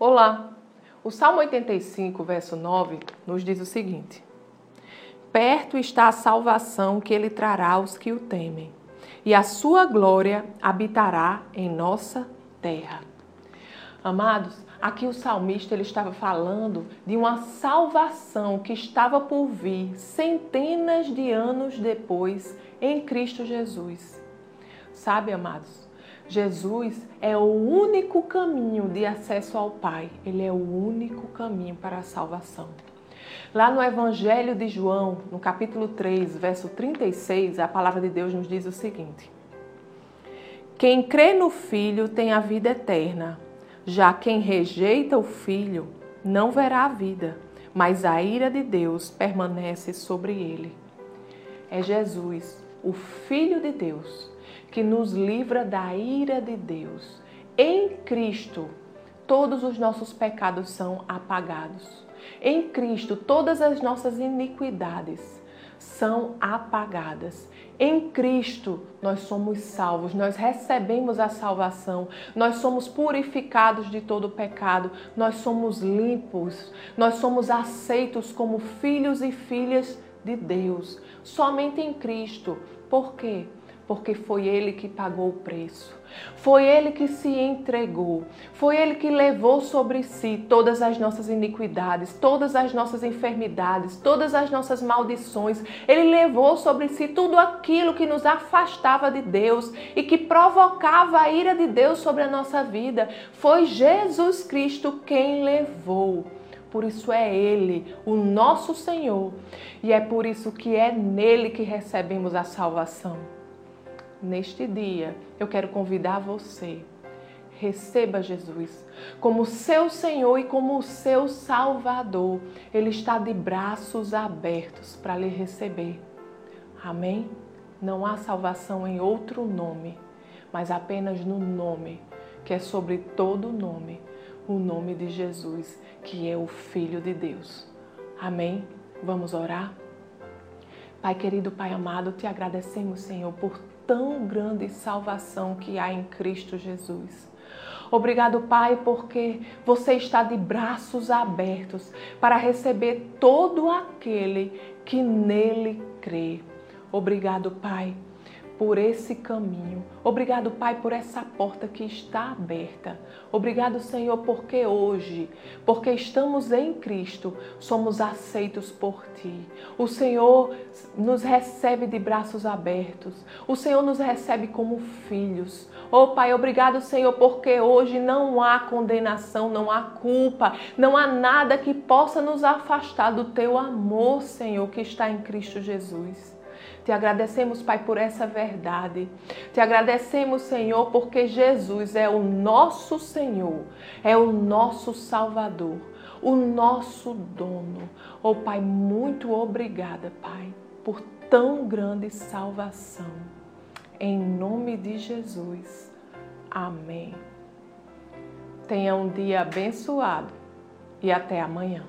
Olá! O Salmo 85, verso 9, nos diz o seguinte: Perto está a salvação que ele trará aos que o temem, e a sua glória habitará em nossa terra. Amados, aqui o salmista ele estava falando de uma salvação que estava por vir centenas de anos depois em Cristo Jesus. Sabe, amados, Jesus é o único caminho de acesso ao Pai. Ele é o único caminho para a salvação. Lá no Evangelho de João, no capítulo 3, verso 36, a palavra de Deus nos diz o seguinte: Quem crê no Filho tem a vida eterna, já quem rejeita o Filho não verá a vida, mas a ira de Deus permanece sobre ele. É Jesus, o Filho de Deus que nos livra da ira de Deus. Em Cristo, todos os nossos pecados são apagados. Em Cristo, todas as nossas iniquidades são apagadas. Em Cristo, nós somos salvos, nós recebemos a salvação, nós somos purificados de todo pecado, nós somos limpos, nós somos aceitos como filhos e filhas de Deus. Somente em Cristo. Por quê? Porque foi Ele que pagou o preço. Foi Ele que se entregou. Foi Ele que levou sobre si todas as nossas iniquidades, todas as nossas enfermidades, todas as nossas maldições. Ele levou sobre si tudo aquilo que nos afastava de Deus e que provocava a ira de Deus sobre a nossa vida. Foi Jesus Cristo quem levou. Por isso é Ele, o nosso Senhor, e é por isso que é nele que recebemos a salvação neste dia, eu quero convidar você. Receba Jesus como seu Senhor e como seu Salvador. Ele está de braços abertos para lhe receber. Amém? Não há salvação em outro nome, mas apenas no nome que é sobre todo nome, o nome de Jesus, que é o Filho de Deus. Amém? Vamos orar? Pai querido, Pai amado, te agradecemos, Senhor, por tão grande salvação que há em Cristo Jesus. Obrigado, Pai, porque você está de braços abertos para receber todo aquele que nele crê. Obrigado, Pai por esse caminho. Obrigado, Pai, por essa porta que está aberta. Obrigado, Senhor, porque hoje, porque estamos em Cristo, somos aceitos por Ti. O Senhor nos recebe de braços abertos. O Senhor nos recebe como filhos. Oh, Pai, obrigado, Senhor, porque hoje não há condenação, não há culpa, não há nada que possa nos afastar do Teu amor, Senhor, que está em Cristo Jesus. Te agradecemos, Pai, por essa verdade. Te agradecemos, Senhor, porque Jesus é o nosso Senhor, é o nosso Salvador, o nosso dono. Oh, Pai, muito obrigada, Pai, por tão grande salvação. Em nome de Jesus. Amém. Tenha um dia abençoado e até amanhã.